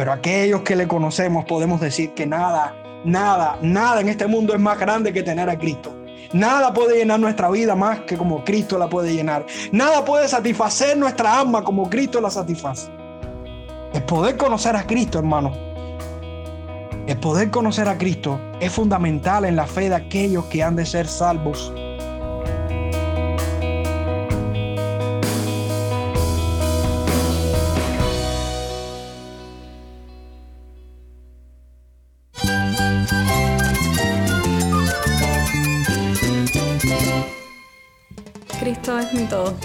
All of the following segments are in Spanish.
Pero aquellos que le conocemos podemos decir que nada, nada, nada en este mundo es más grande que tener a Cristo. Nada puede llenar nuestra vida más que como Cristo la puede llenar. Nada puede satisfacer nuestra alma como Cristo la satisface. El poder conocer a Cristo, hermano. El poder conocer a Cristo es fundamental en la fe de aquellos que han de ser salvos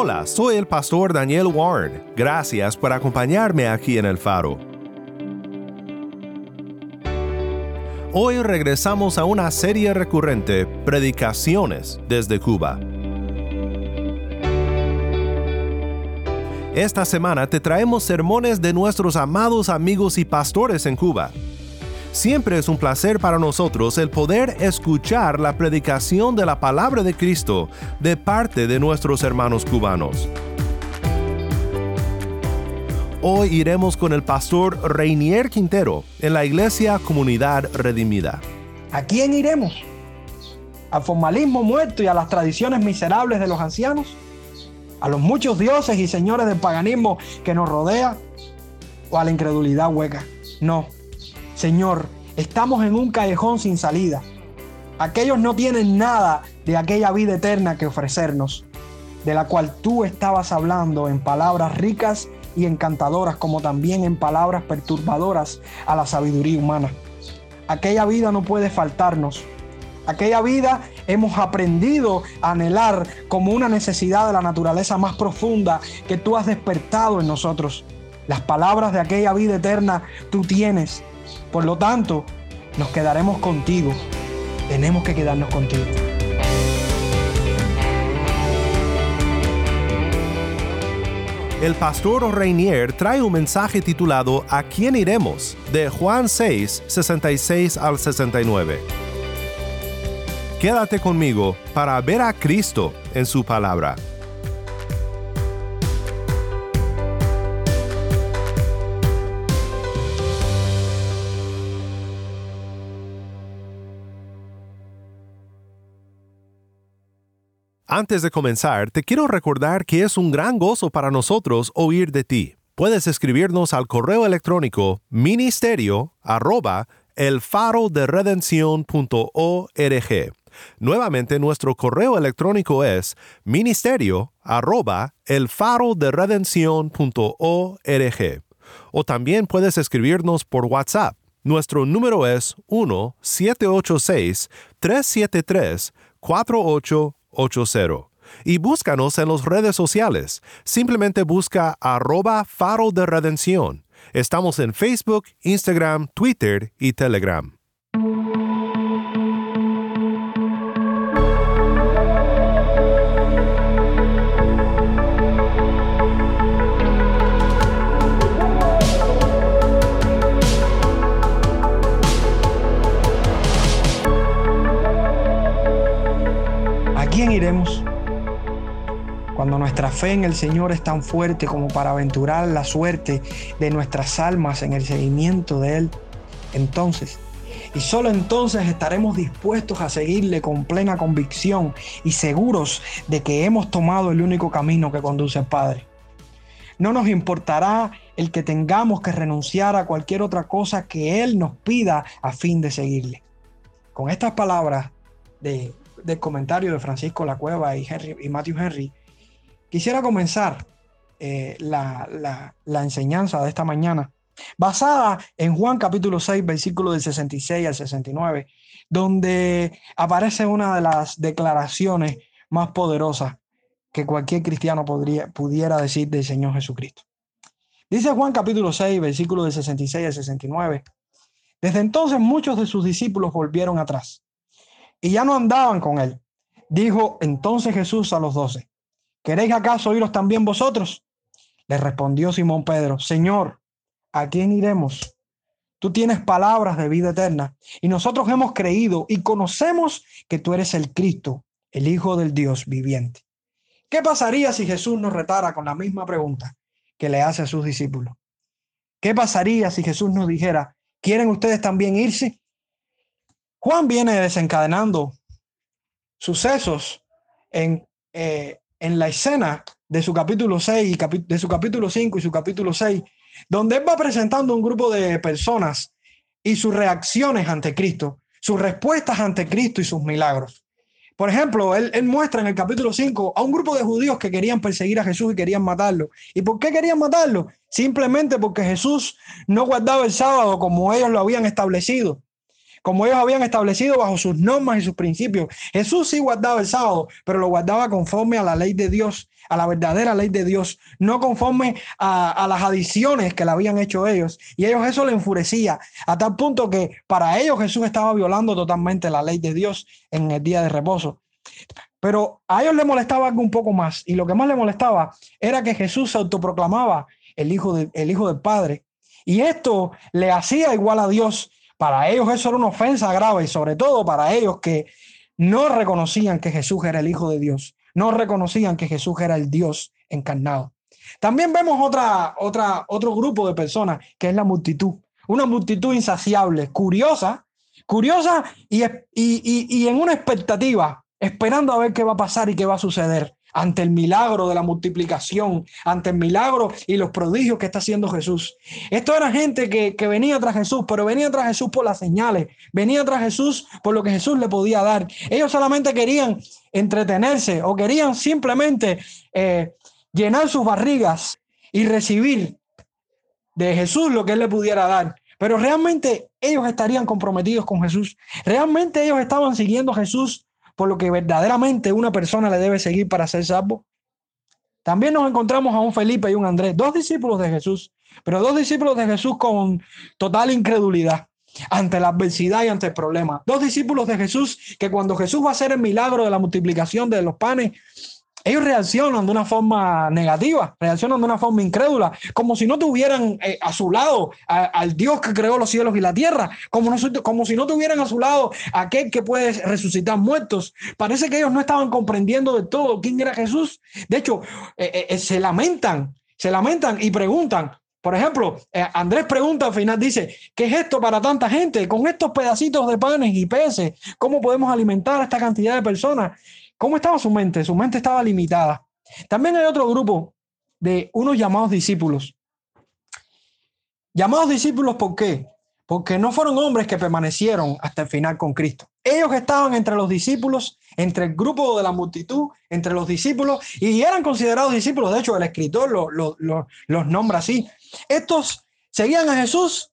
Hola, soy el pastor Daniel Warren. Gracias por acompañarme aquí en el faro. Hoy regresamos a una serie recurrente, Predicaciones desde Cuba. Esta semana te traemos sermones de nuestros amados amigos y pastores en Cuba. Siempre es un placer para nosotros el poder escuchar la predicación de la palabra de Cristo de parte de nuestros hermanos cubanos. Hoy iremos con el pastor Reinier Quintero en la Iglesia Comunidad Redimida. ¿A quién iremos? ¿Al formalismo muerto y a las tradiciones miserables de los ancianos? ¿A los muchos dioses y señores del paganismo que nos rodea? ¿O a la incredulidad hueca? No Señor, estamos en un callejón sin salida. Aquellos no tienen nada de aquella vida eterna que ofrecernos, de la cual tú estabas hablando en palabras ricas y encantadoras, como también en palabras perturbadoras a la sabiduría humana. Aquella vida no puede faltarnos. Aquella vida hemos aprendido a anhelar como una necesidad de la naturaleza más profunda que tú has despertado en nosotros. Las palabras de aquella vida eterna tú tienes por lo tanto, nos quedaremos contigo. Tenemos que quedarnos contigo. El pastor Reinier trae un mensaje titulado ¿A quién iremos? de Juan 6, 66 al 69. Quédate conmigo para ver a Cristo en su palabra. Antes de comenzar, te quiero recordar que es un gran gozo para nosotros oír de ti. Puedes escribirnos al correo electrónico ministerio arroba el Nuevamente, nuestro correo electrónico es ministerio arroba el O también puedes escribirnos por WhatsApp. Nuestro número es 1-786-373-48 y búscanos en las redes sociales. Simplemente busca arroba faro de redención. Estamos en Facebook, Instagram, Twitter y Telegram. Cuando nuestra fe en el Señor es tan fuerte como para aventurar la suerte de nuestras almas en el seguimiento de Él, entonces, y solo entonces estaremos dispuestos a seguirle con plena convicción y seguros de que hemos tomado el único camino que conduce al Padre. No nos importará el que tengamos que renunciar a cualquier otra cosa que Él nos pida a fin de seguirle. Con estas palabras de del comentario de Francisco La Cueva y, Henry, y Matthew Henry, quisiera comenzar eh, la, enseñanza de esta mañana basada en Juan capítulo 6, versículo del 66 al 69, donde aparece una de las declaraciones más poderosas que cualquier cristiano podría, pudiera decir del Señor Jesucristo. Dice Juan capítulo 6, versículo del 66 al 69. Desde entonces muchos de sus discípulos volvieron atrás y ya no andaban con él. Dijo entonces Jesús a los doce, ¿queréis acaso oíros también vosotros? Le respondió Simón Pedro, Señor, ¿a quién iremos? Tú tienes palabras de vida eterna y nosotros hemos creído y conocemos que tú eres el Cristo, el Hijo del Dios viviente. ¿Qué pasaría si Jesús nos retara con la misma pregunta que le hace a sus discípulos? ¿Qué pasaría si Jesús nos dijera, ¿quieren ustedes también irse? Juan viene desencadenando sucesos en, eh, en la escena de su capítulo 6 y de su capítulo 5 y su capítulo 6, donde él va presentando un grupo de personas y sus reacciones ante Cristo, sus respuestas ante Cristo y sus milagros. Por ejemplo, él, él, muestra en el capítulo 5 a un grupo de judíos que querían perseguir a Jesús y querían matarlo. ¿Y por qué querían matarlo? Simplemente porque Jesús no guardaba el sábado como ellos lo habían establecido como ellos habían establecido bajo sus normas y sus principios. Jesús sí guardaba el sábado, pero lo guardaba conforme a la ley de Dios, a la verdadera ley de Dios, no conforme a, las adiciones que le habían hecho ellos. Y ellos eso le enfurecía, a tal punto que para ellos Jesús estaba violando totalmente la ley de Dios en el día de reposo. Pero a ellos le molestaba algo un poco más, y lo que más le molestaba era que Jesús se autoproclamaba el hijo del Padre. Y esto le hacía igual a Dios para ellos eso era una ofensa grave y sobre todo para ellos que no reconocían que Jesús era el Hijo de Dios, no reconocían que Jesús era el Dios encarnado. También vemos otra, otra, otro grupo de personas que es la multitud, una multitud insaciable, curiosa, curiosa y, y en una expectativa, esperando a ver qué va a pasar y qué va a suceder ante el milagro de la multiplicación, ante el milagro y los prodigios que está haciendo Jesús. Esto era gente que, venía tras Jesús, pero venía tras Jesús por las señales, venía tras Jesús por lo que Jesús le podía dar. Ellos solamente querían entretenerse o querían simplemente eh, llenar sus barrigas y recibir de Jesús lo que él le pudiera dar. Pero realmente ellos estarían comprometidos con Jesús. Realmente ellos estaban siguiendo a Jesús por lo que verdaderamente una persona le debe seguir para ser salvo. También nos encontramos a un Felipe y un Andrés, dos discípulos de Jesús, pero dos discípulos de Jesús con total incredulidad ante la adversidad y ante el problema. Dos discípulos de Jesús que cuando Jesús va a hacer el milagro de la multiplicación de los panes, ellos reaccionan de una forma negativa, reaccionan de una forma incrédula, como si no tuvieran eh, a su lado al Dios que creó los cielos y la tierra, como, como si no tuvieran a su lado a aquel que puede resucitar muertos. Parece que ellos no estaban comprendiendo de todo quién era Jesús. De hecho, eh, eh, se lamentan, se lamentan y preguntan. Por ejemplo, Andrés pregunta al final, dice, ¿qué es esto para tanta gente? Con estos pedacitos de panes y peces, ¿cómo podemos alimentar a esta cantidad de personas? ¿Cómo estaba su mente? Su mente estaba limitada. También hay otro grupo de unos llamados discípulos. Llamados discípulos, ¿por qué? Porque no fueron hombres que permanecieron hasta el final con Cristo. Ellos estaban entre los discípulos, entre el grupo de la multitud, entre los discípulos, y eran considerados discípulos. De hecho, el escritor los nombra así. Estos seguían a Jesús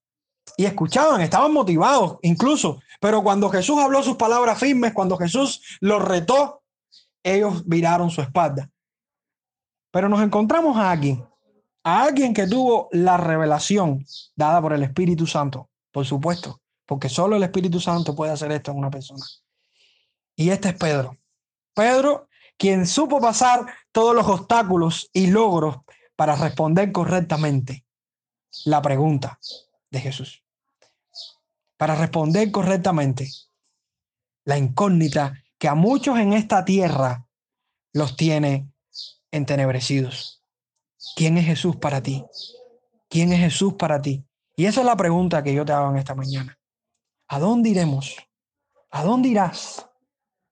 y escuchaban, estaban motivados incluso. Pero cuando Jesús habló sus palabras firmes, cuando Jesús los retó, ellos viraron su espalda. Pero nos encontramos a alguien, a alguien que tuvo la revelación dada por el Espíritu Santo, por supuesto, porque solo el Espíritu Santo puede hacer esto en una persona. Y este es Pedro. Pedro, quien supo pasar todos los obstáculos y logros para responder correctamente la pregunta de Jesús. Para responder correctamente la incógnita que a muchos en esta tierra los tiene entenebrecidos. ¿Quién es Jesús para ti? ¿Quién es Jesús para ti? Y esa es la pregunta que yo te hago en esta mañana. ¿A dónde iremos? ¿A dónde irás?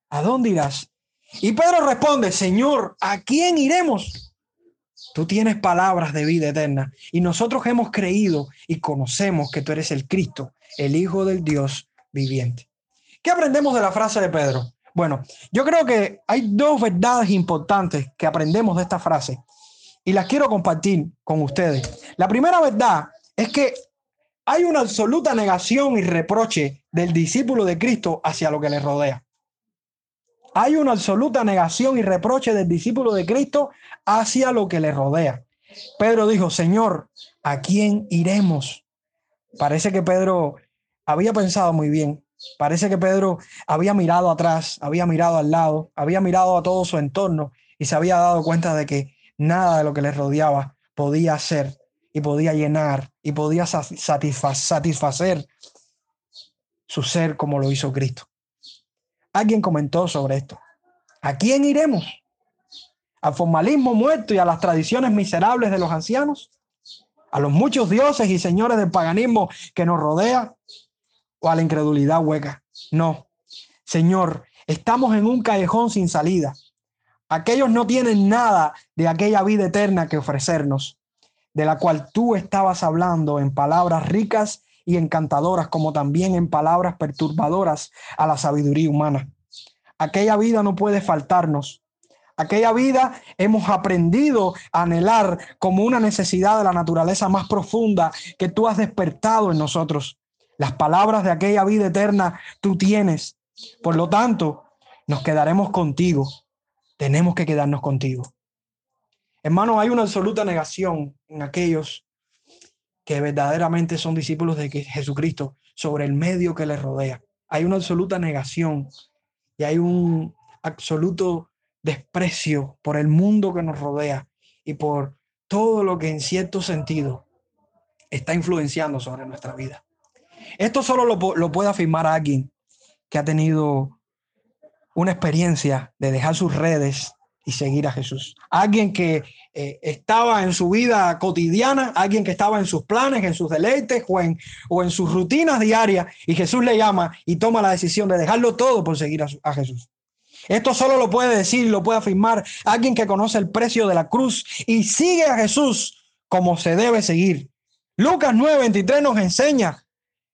¿A dónde irás? Y Pedro responde, Señor, ¿a quién iremos? Tú tienes palabras de vida eterna y nosotros hemos creído y conocemos que tú eres el Cristo, el Hijo del Dios viviente. ¿Qué aprendemos de la frase de Pedro? Bueno, yo creo que hay dos verdades importantes que aprendemos de esta frase y las quiero compartir con ustedes. La primera verdad es que hay una absoluta negación y reproche del discípulo de Cristo hacia lo que le rodea. Hay una absoluta negación y reproche del discípulo de Cristo hacia lo que le rodea. Pedro dijo, Señor, ¿a quién iremos? Parece que Pedro había pensado muy bien. Parece que Pedro había mirado atrás, había mirado al lado, había mirado a todo su entorno y se había dado cuenta de que nada de lo que le rodeaba podía ser y podía llenar y podía satisfacer su ser como lo hizo Cristo. Alguien comentó sobre esto. ¿A quién iremos? ¿Al formalismo muerto y a las tradiciones miserables de los ancianos? ¿A los muchos dioses y señores del paganismo que nos rodea? ¿O a la incredulidad hueca? No. Señor, estamos en un callejón sin salida. Aquellos no tienen nada de aquella vida eterna que ofrecernos, de la cual tú estabas hablando en palabras ricas y encantadoras, como también en palabras perturbadoras a la sabiduría humana. Aquella vida no puede faltarnos. Aquella vida hemos aprendido a anhelar como una necesidad de la naturaleza más profunda que tú has despertado en nosotros. Las palabras de aquella vida eterna tú tienes. Por lo tanto, nos quedaremos contigo tenemos que quedarnos contigo. Hermano, hay una absoluta negación en aquellos que verdaderamente son discípulos de Jesucristo sobre el medio que les rodea. Hay una absoluta negación y hay un absoluto desprecio por el mundo que nos rodea y por todo lo que en cierto sentido está influenciando sobre nuestra vida. Esto solo lo, lo puede afirmar alguien que ha tenido una experiencia de dejar sus redes y seguir a Jesús. Alguien que eh, estaba en su vida cotidiana, alguien que estaba en sus planes, en sus deleites o en, o en sus rutinas diarias y Jesús le llama y toma la decisión de dejarlo todo por seguir a, a Jesús. Esto solo lo puede decir, lo puede afirmar alguien que conoce el precio de la cruz y sigue a Jesús como se debe seguir. Lucas 9:23 nos enseña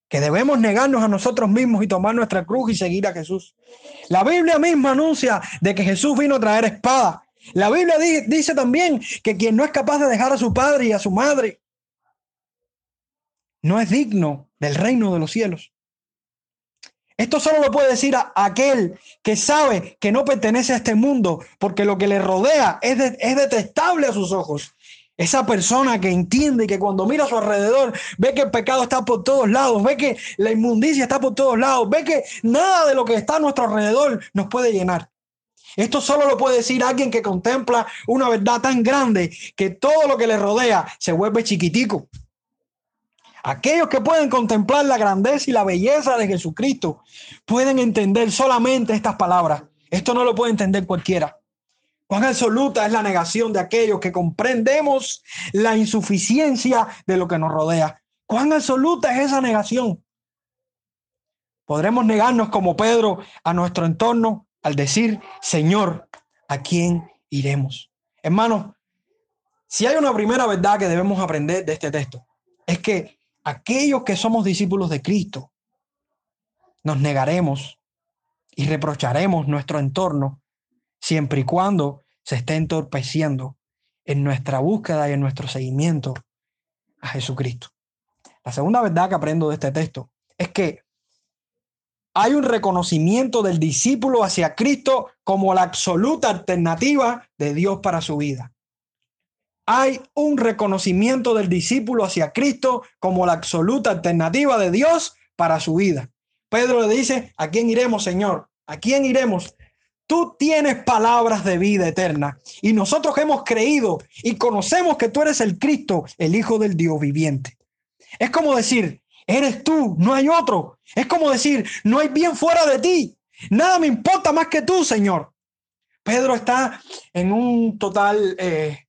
que debemos negarnos a nosotros mismos y tomar nuestra cruz y seguir a Jesús. La Biblia misma anuncia de que Jesús vino a traer espada. La Biblia dice también que quien no es capaz de dejar a su padre y a su madre no es digno del reino de los cielos. Esto solo lo puede decir aquel que sabe que no pertenece a este mundo porque lo que le rodea es, es detestable a sus ojos esa persona que entiende que cuando mira a su alrededor ve que el pecado está por todos lados, ve que la inmundicia está por todos lados, ve que nada de lo que está a nuestro alrededor nos puede llenar. Esto solo lo puede decir alguien que contempla una verdad tan grande que todo lo que le rodea se vuelve chiquitico. Aquellos que pueden contemplar la grandeza y la belleza de Jesucristo pueden entender solamente estas palabras. Esto no lo puede entender cualquiera. Cuán absoluta es la negación de aquellos que comprendemos la insuficiencia de lo que nos rodea. Cuán absoluta es esa negación. Podremos negarnos como Pedro a nuestro entorno al decir, Señor, ¿a quién iremos? Hermanos, si hay una primera verdad que debemos aprender de este texto, es que aquellos que somos discípulos de Cristo, nos negaremos y reprocharemos nuestro entorno siempre y cuando se esté entorpeciendo en nuestra búsqueda y en nuestro seguimiento a Jesucristo. La segunda verdad que aprendo de este texto es que hay un reconocimiento del discípulo hacia Cristo como la absoluta alternativa de Dios para su vida. Hay un reconocimiento del discípulo hacia Cristo como la absoluta alternativa de Dios para su vida. Pedro le dice, ¿a quién iremos, Señor? ¿A quién iremos? Tú tienes palabras de vida eterna y nosotros hemos creído y conocemos que tú eres el Cristo, el Hijo del Dios viviente. Es como decir, eres tú, no hay otro. Es como decir, no hay bien fuera de ti. Nada me importa más que tú, Señor. Pedro está en un total, eh,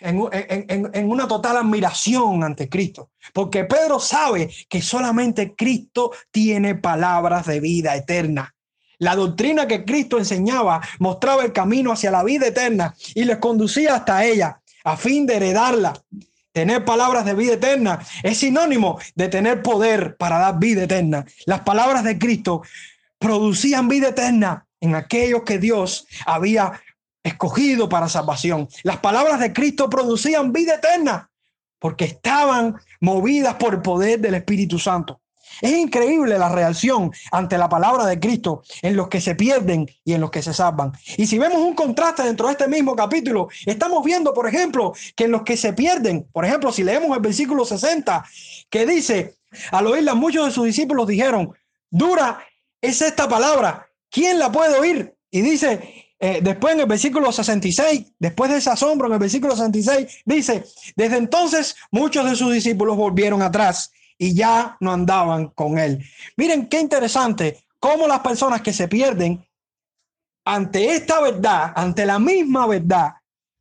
en una total admiración ante Cristo, porque Pedro sabe que solamente Cristo tiene palabras de vida eterna. La doctrina que Cristo enseñaba mostraba el camino hacia la vida eterna y les conducía hasta ella a fin de heredarla. Tener palabras de vida eterna es sinónimo de tener poder para dar vida eterna. Las palabras de Cristo producían vida eterna en aquellos que Dios había escogido para salvación. Las palabras de Cristo producían vida eterna porque estaban movidas por el poder del Espíritu Santo. Es increíble la reacción ante la palabra de Cristo en los que se pierden y en los que se salvan. Y si vemos un contraste dentro de este mismo capítulo, estamos viendo, por ejemplo, que en los que se pierden, por ejemplo, si leemos el versículo 60, que dice, al oírla muchos de sus discípulos dijeron, dura es esta palabra, ¿quién la puede oír? Y dice, eh, después en el versículo 66, después de ese asombro, en el versículo 66, dice, desde entonces muchos de sus discípulos volvieron atrás y ya no andaban con él. Miren qué interesante cómo las personas que se pierden ante esta verdad, ante la misma verdad,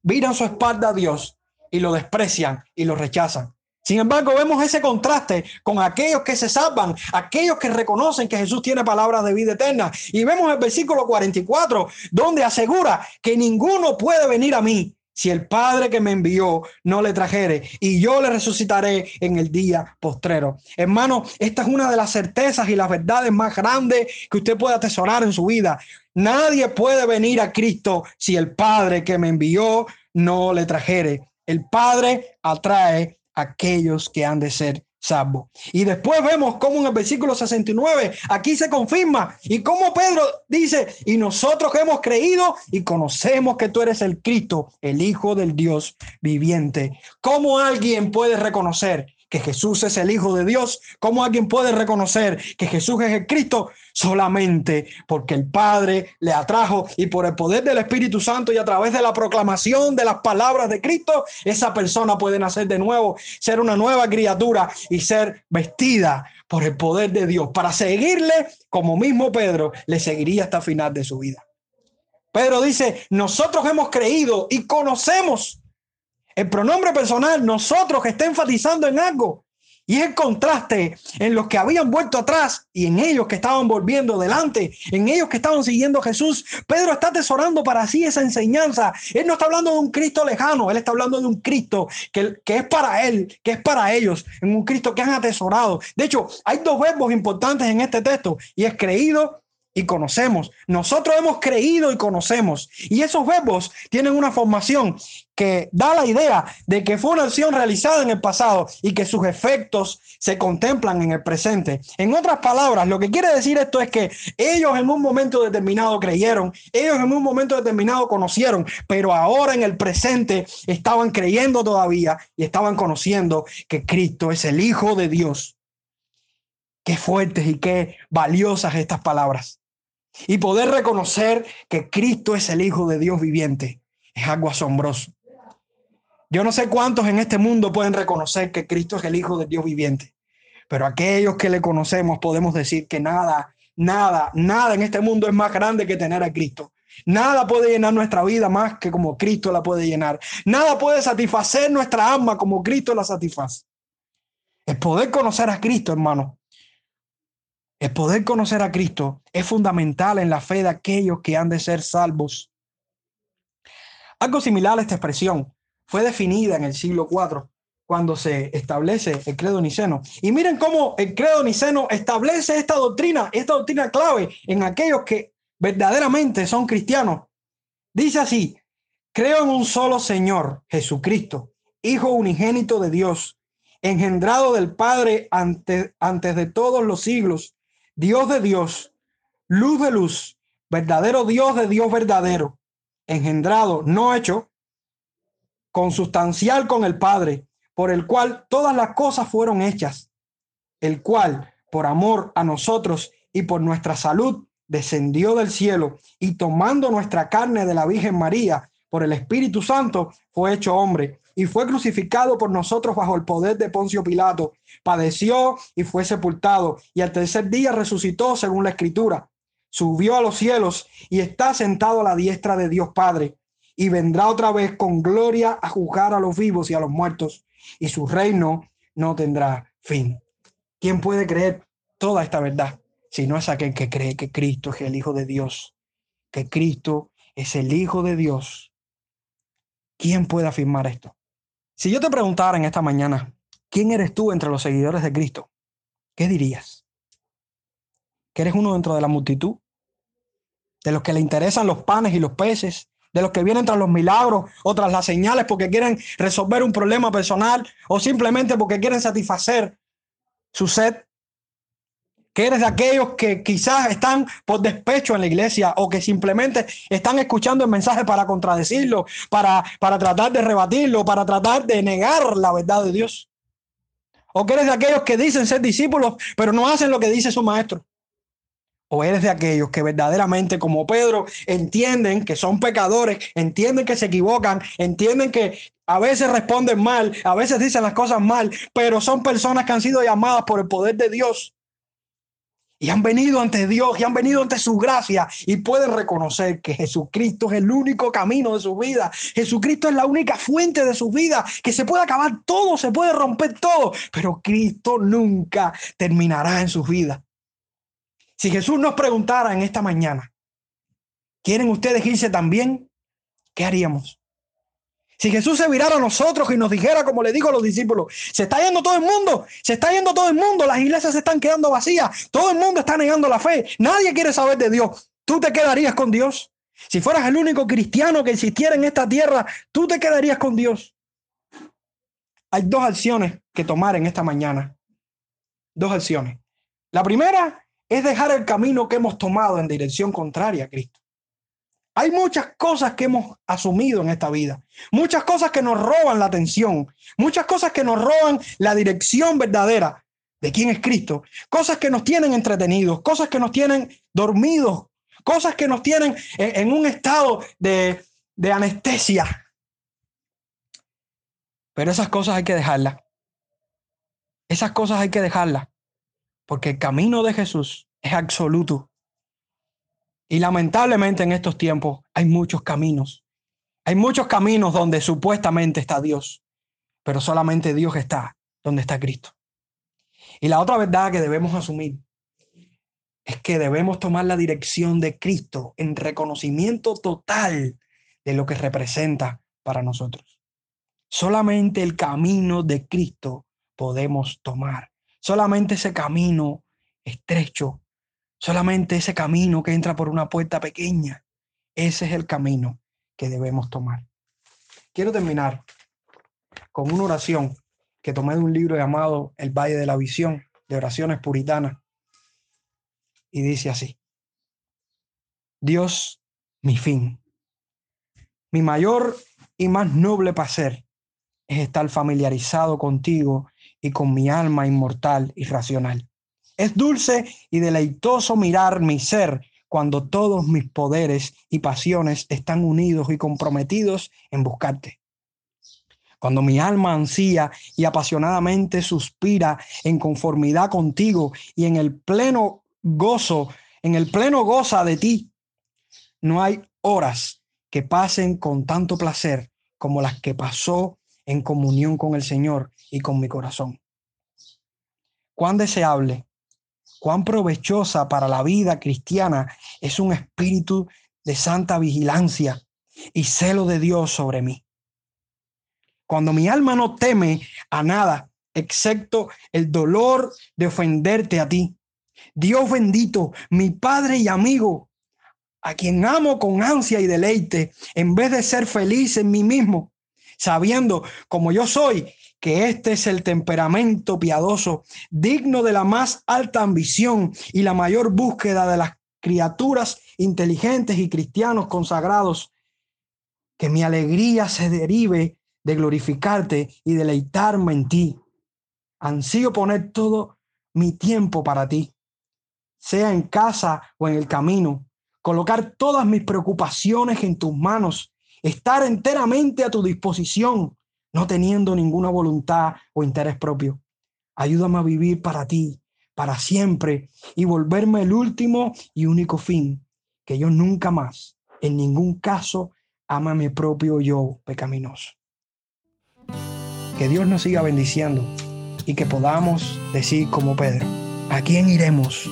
miran su espalda a Dios y lo desprecian y lo rechazan. Sin embargo, vemos ese contraste con aquellos que se salvan, aquellos que reconocen que Jesús tiene palabras de vida eterna. Y vemos el versículo 44, donde asegura que ninguno puede venir a mí si el Padre que me envió no le trajere, y yo le resucitaré en el día postrero. Hermano, esta es una de las certezas y las verdades más grandes que usted puede atesorar en su vida. Nadie puede venir a Cristo si el Padre que me envió no le trajere. El Padre atrae a aquellos que han de ser salvo. Y después vemos cómo en el versículo 69 aquí se confirma y cómo Pedro dice, y nosotros hemos creído y conocemos que tú eres el Cristo, el Hijo del Dios viviente. ¿Cómo alguien puede reconocer que Jesús es el Hijo de Dios, ¿cómo alguien puede reconocer que Jesús es el Cristo? Solamente porque el Padre le atrajo y por el poder del Espíritu Santo y a través de la proclamación de las palabras de Cristo, esa persona puede nacer de nuevo, ser una nueva criatura y ser vestida por el poder de Dios para seguirle como mismo Pedro le seguiría hasta el final de su vida. Pedro dice, nosotros hemos creído y conocemos el pronombre personal, nosotros que está enfatizando en algo. Y es el contraste en los que habían vuelto atrás y en ellos que estaban volviendo delante, en ellos que estaban siguiendo a Jesús. Pedro está atesorando para sí esa enseñanza. Él no está hablando de un Cristo lejano, él está hablando de un Cristo que, que es para él, que es para ellos, en un Cristo que han atesorado. De hecho, hay dos verbos importantes en este texto y es creído y conocemos. Nosotros hemos creído y conocemos. Y esos verbos tienen una formación que da la idea de que fue una acción realizada en el pasado y que sus efectos se contemplan en el presente. En otras palabras, lo que quiere decir esto es que ellos en un momento determinado creyeron, ellos en un momento determinado conocieron, pero ahora en el presente estaban creyendo todavía y estaban conociendo que Cristo es el Hijo de Dios. Qué fuertes y qué valiosas estas palabras. Y poder reconocer que Cristo es el Hijo de Dios viviente es algo asombroso. Yo no sé cuántos en este mundo pueden reconocer que Cristo es el Hijo de Dios viviente, pero aquellos que le conocemos podemos decir que nada, nada, nada en este mundo es más grande que tener a Cristo. Nada puede llenar nuestra vida más que como Cristo la puede llenar. Nada puede satisfacer nuestra alma como Cristo la satisface. El poder conocer a Cristo, hermano, el poder conocer a Cristo es fundamental en la fe de aquellos que han de ser salvos. Algo similar a esta expresión fue definida en el siglo IV cuando se establece el credo niceno. Y miren cómo el credo niceno establece esta doctrina, esta doctrina clave en aquellos que verdaderamente son cristianos. Dice así, creo en un solo Señor, Jesucristo, Hijo unigénito de Dios, engendrado del Padre antes, antes de todos los siglos Dios de Dios, luz de luz, verdadero Dios de Dios verdadero, engendrado, no hecho, consustancial con el Padre, por el cual todas las cosas fueron hechas, el cual, por amor a nosotros y por nuestra salud, descendió del cielo y tomando nuestra carne de la Virgen María, por el Espíritu Santo, fue hecho hombre y fue crucificado por nosotros bajo el poder de Poncio Pilato. Padeció y fue sepultado y al tercer día resucitó según la escritura. Subió a los cielos y está sentado a la diestra de Dios Padre y vendrá otra vez con gloria a juzgar a los vivos y a los muertos y su reino no tendrá fin. ¿Quién puede creer toda esta verdad si no es aquel que cree que Cristo es el Hijo de Dios? Que Cristo es el Hijo de Dios. ¿Quién puede afirmar esto? Si yo te preguntara en esta mañana, ¿quién eres tú entre los seguidores de Cristo? ¿Qué dirías? ¿Que eres uno dentro de la multitud? ¿De los que le interesan los panes y los peces de los que vienen tras los milagros o tras las señales porque quieren resolver un problema personal o simplemente porque quieren satisfacer su sed. Que eres de aquellos que quizás están por despecho en la iglesia o que simplemente están escuchando el mensaje para contradecirlo, para, para tratar de rebatirlo, para tratar de negar la verdad de Dios. O que eres de aquellos que dicen ser discípulos, pero no hacen lo que dice su maestro o eres de aquellos que verdaderamente, como Pedro, entienden que son pecadores, entienden que se equivocan, entienden que a veces responden mal, a veces dicen las cosas mal, pero son personas que han sido llamadas por el poder de Dios y han venido ante Dios y han venido ante su gracia y pueden reconocer que Jesucristo es el único camino de su vida. Jesucristo es la única fuente de su vida, que se puede acabar todo, se puede romper todo, pero Cristo nunca terminará en su vida. Si Jesús nos preguntara en esta mañana, ¿quieren ustedes irse también? ¿Qué haríamos? Si Jesús se virara a nosotros y nos dijera, como le dijo a los discípulos, se está yendo todo el mundo, se está yendo todo el mundo, las iglesias se están quedando vacías, todo el mundo está negando la fe, nadie quiere saber de Dios, ¿tú te quedarías con Dios? Si fueras el único cristiano que existiera en esta tierra, tú te quedarías con Dios. Hay dos acciones que tomar en esta mañana. Dos acciones. La primera es dejar el camino que hemos tomado en dirección contraria a Cristo. Hay muchas cosas que hemos asumido en esta vida, muchas cosas que nos roban la atención, muchas cosas que nos roban la dirección verdadera de quién es Cristo, cosas que nos tienen entretenidos, cosas que nos tienen dormidos, cosas que nos tienen en, un estado de, de anestesia. Pero esas cosas hay que dejarlas. Esas cosas hay que dejarlas porque el camino de Jesús es absoluto. Y lamentablemente en estos tiempos hay muchos caminos. Hay muchos caminos donde supuestamente está Dios, pero solamente Dios está donde está Cristo. Y la otra verdad que debemos asumir es que debemos tomar la dirección de Cristo en reconocimiento total de lo que representa para nosotros. Solamente el camino de Cristo podemos tomar. Solamente ese camino estrecho, solamente ese camino que entra por una puerta pequeña, ese es el camino que debemos tomar. Quiero terminar con una oración que tomé de un libro llamado El Valle de la Visión, de oraciones puritanas, y dice así, Dios, mi fin, mi mayor y más noble placer es estar familiarizado contigo y con mi alma inmortal y racional. Es dulce y deleitoso mirar mi ser cuando todos mis poderes y pasiones están unidos y comprometidos en buscarte. Cuando mi alma ansía y apasionadamente suspira en conformidad contigo y en el pleno gozo, en el pleno goza de ti, no hay horas que pasen con tanto placer como las que pasó en comunión con el Señor y con mi corazón. Cuán deseable, cuán provechosa para la vida cristiana es un espíritu de santa vigilancia y celo de Dios sobre mí. Cuando mi alma no teme a nada, excepto el dolor de ofenderte a ti. Dios bendito, mi Padre y amigo, a quien amo con ansia y deleite, en vez de ser feliz en mí mismo, sabiendo como yo soy que este es el temperamento piadoso, digno de la más alta ambición y la mayor búsqueda de las criaturas inteligentes y cristianos consagrados, que mi alegría se derive de glorificarte y deleitarme en ti. Ansío poner todo mi tiempo para ti, sea en casa o en el camino, colocar todas mis preocupaciones en tus manos estar enteramente a tu disposición, no teniendo ninguna voluntad o interés propio. Ayúdame a vivir para ti, para siempre, y volverme el último y único fin, que yo nunca más, en ningún caso, ama a mi propio yo pecaminoso. Que Dios nos siga bendiciendo y que podamos decir como Pedro, ¿a quién iremos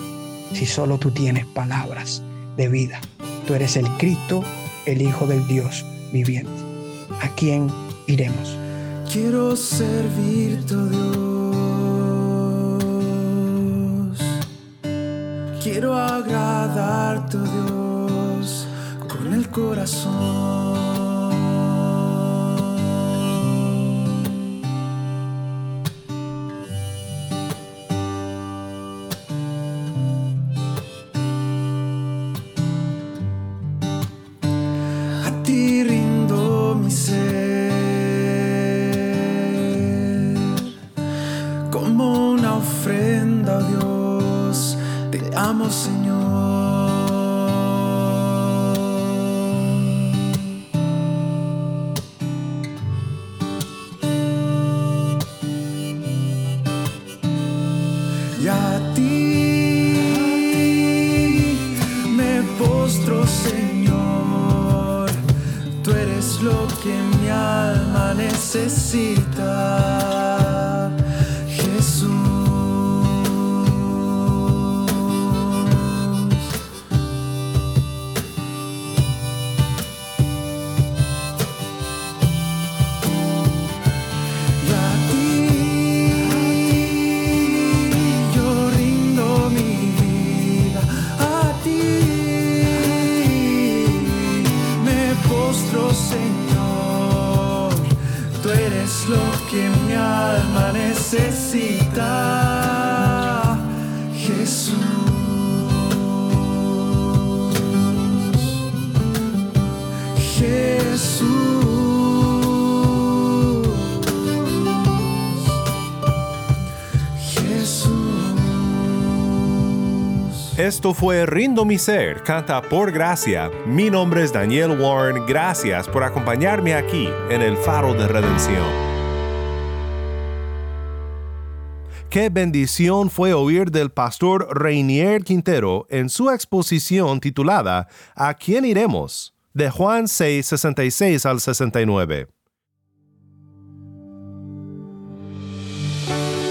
si solo tú tienes palabras de vida? Tú eres el Cristo, el Hijo del Dios viviente. ¿A quién iremos? Quiero servirte, Dios. Quiero agradarte, Dios, con con el corazón. sim Esto fue Rindo mi ser, canta por gracia. Mi nombre es Daniel Warren. Gracias por acompañarme aquí en el Faro de Redención. Qué bendición fue oír del pastor Reinier Quintero en su exposición titulada ¿A quién iremos? de Juan 6, 66 al 69.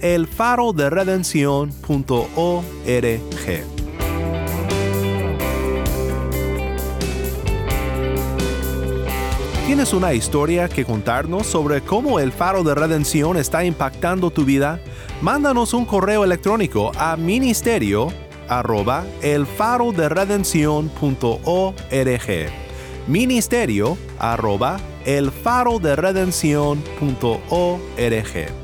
elfaroderedencion.org. ¿Tienes una historia que contarnos sobre cómo el faro de redención está impactando tu vida? Mándanos un correo electrónico a ministerio arroba elfaroderedencion.org ministerio arroba elfaroderedencion.org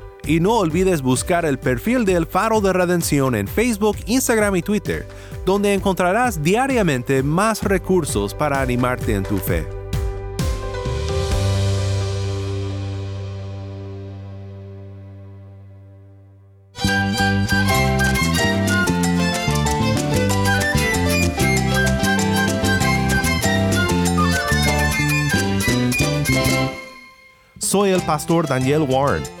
Y no olvides buscar el perfil del Faro de Redención en Facebook, Instagram y Twitter, donde encontrarás diariamente más recursos para animarte en tu fe. Soy el pastor Daniel Warren.